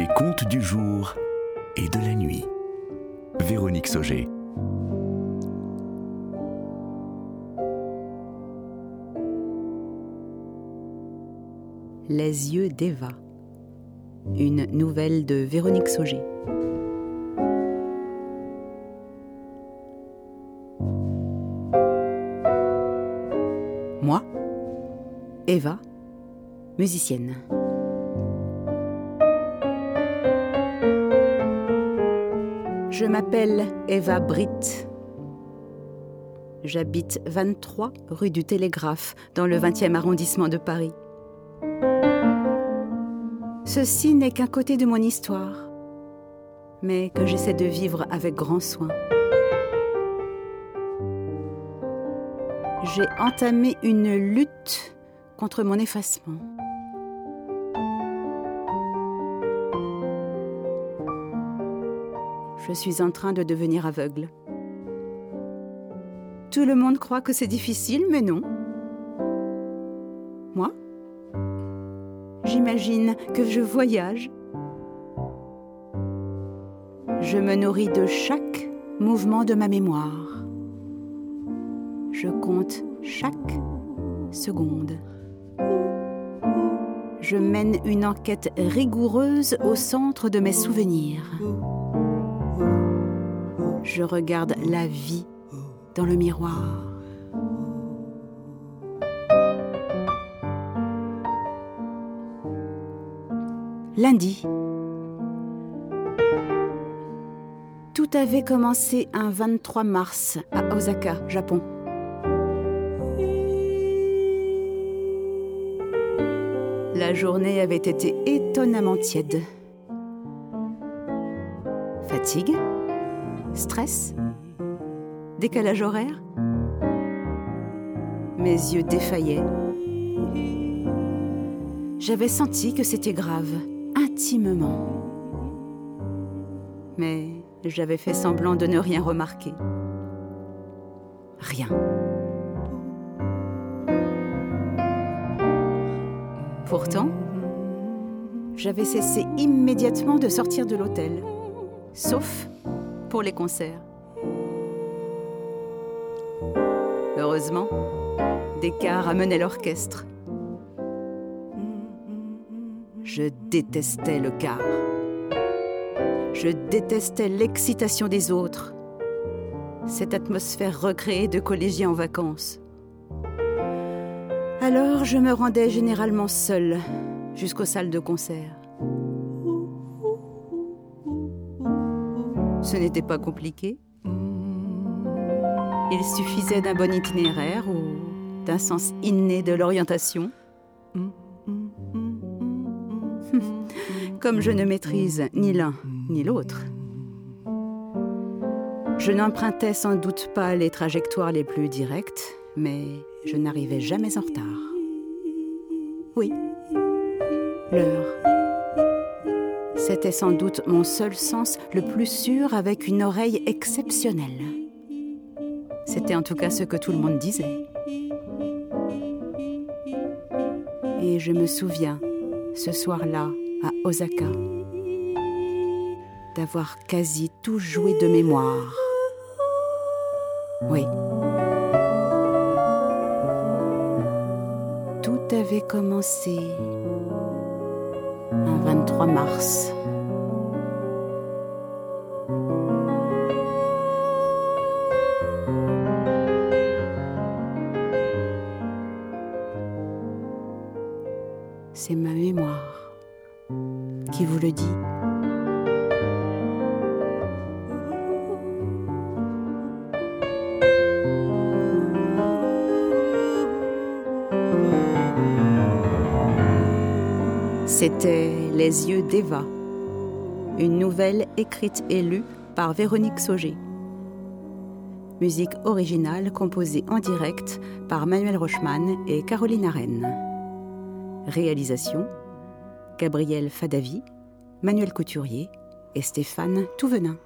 Les contes du jour et de la nuit. Véronique Sauger. Les yeux d'Eva. Une nouvelle de Véronique Sauger. Moi, Eva, musicienne. Je m'appelle Eva Britt. J'habite 23 rue du Télégraphe, dans le 20e arrondissement de Paris. Ceci n'est qu'un côté de mon histoire, mais que j'essaie de vivre avec grand soin. J'ai entamé une lutte contre mon effacement. Je suis en train de devenir aveugle. Tout le monde croit que c'est difficile, mais non. Moi J'imagine que je voyage. Je me nourris de chaque mouvement de ma mémoire. Je compte chaque seconde. Je mène une enquête rigoureuse au centre de mes souvenirs. Je regarde la vie dans le miroir. Lundi. Tout avait commencé un 23 mars à Osaka, Japon. La journée avait été étonnamment tiède. Fatigue Stress? Décalage horaire? Mes yeux défaillaient. J'avais senti que c'était grave, intimement. Mais j'avais fait semblant de ne rien remarquer. Rien. Pourtant, j'avais cessé immédiatement de sortir de l'hôtel, sauf pour les concerts. Heureusement, des cars amenaient l'orchestre. Je détestais le car. Je détestais l'excitation des autres. Cette atmosphère recréée de collégiens en vacances. Alors je me rendais généralement seule jusqu'aux salles de concert. Ce n'était pas compliqué. Il suffisait d'un bon itinéraire ou d'un sens inné de l'orientation. Comme je ne maîtrise ni l'un ni l'autre, je n'empruntais sans doute pas les trajectoires les plus directes, mais je n'arrivais jamais en retard. Oui, l'heure. C'était sans doute mon seul sens le plus sûr avec une oreille exceptionnelle. C'était en tout cas ce que tout le monde disait. Et je me souviens, ce soir-là, à Osaka, d'avoir quasi tout joué de mémoire. Oui. Tout avait commencé 23 mars. C'est ma mémoire qui vous le dit. C'était Les yeux d'Eva, une nouvelle écrite et lue par Véronique Sauger. Musique originale composée en direct par Manuel Rochman et Caroline Arène. Réalisation Gabriel Fadavi, Manuel Couturier et Stéphane Touvenin.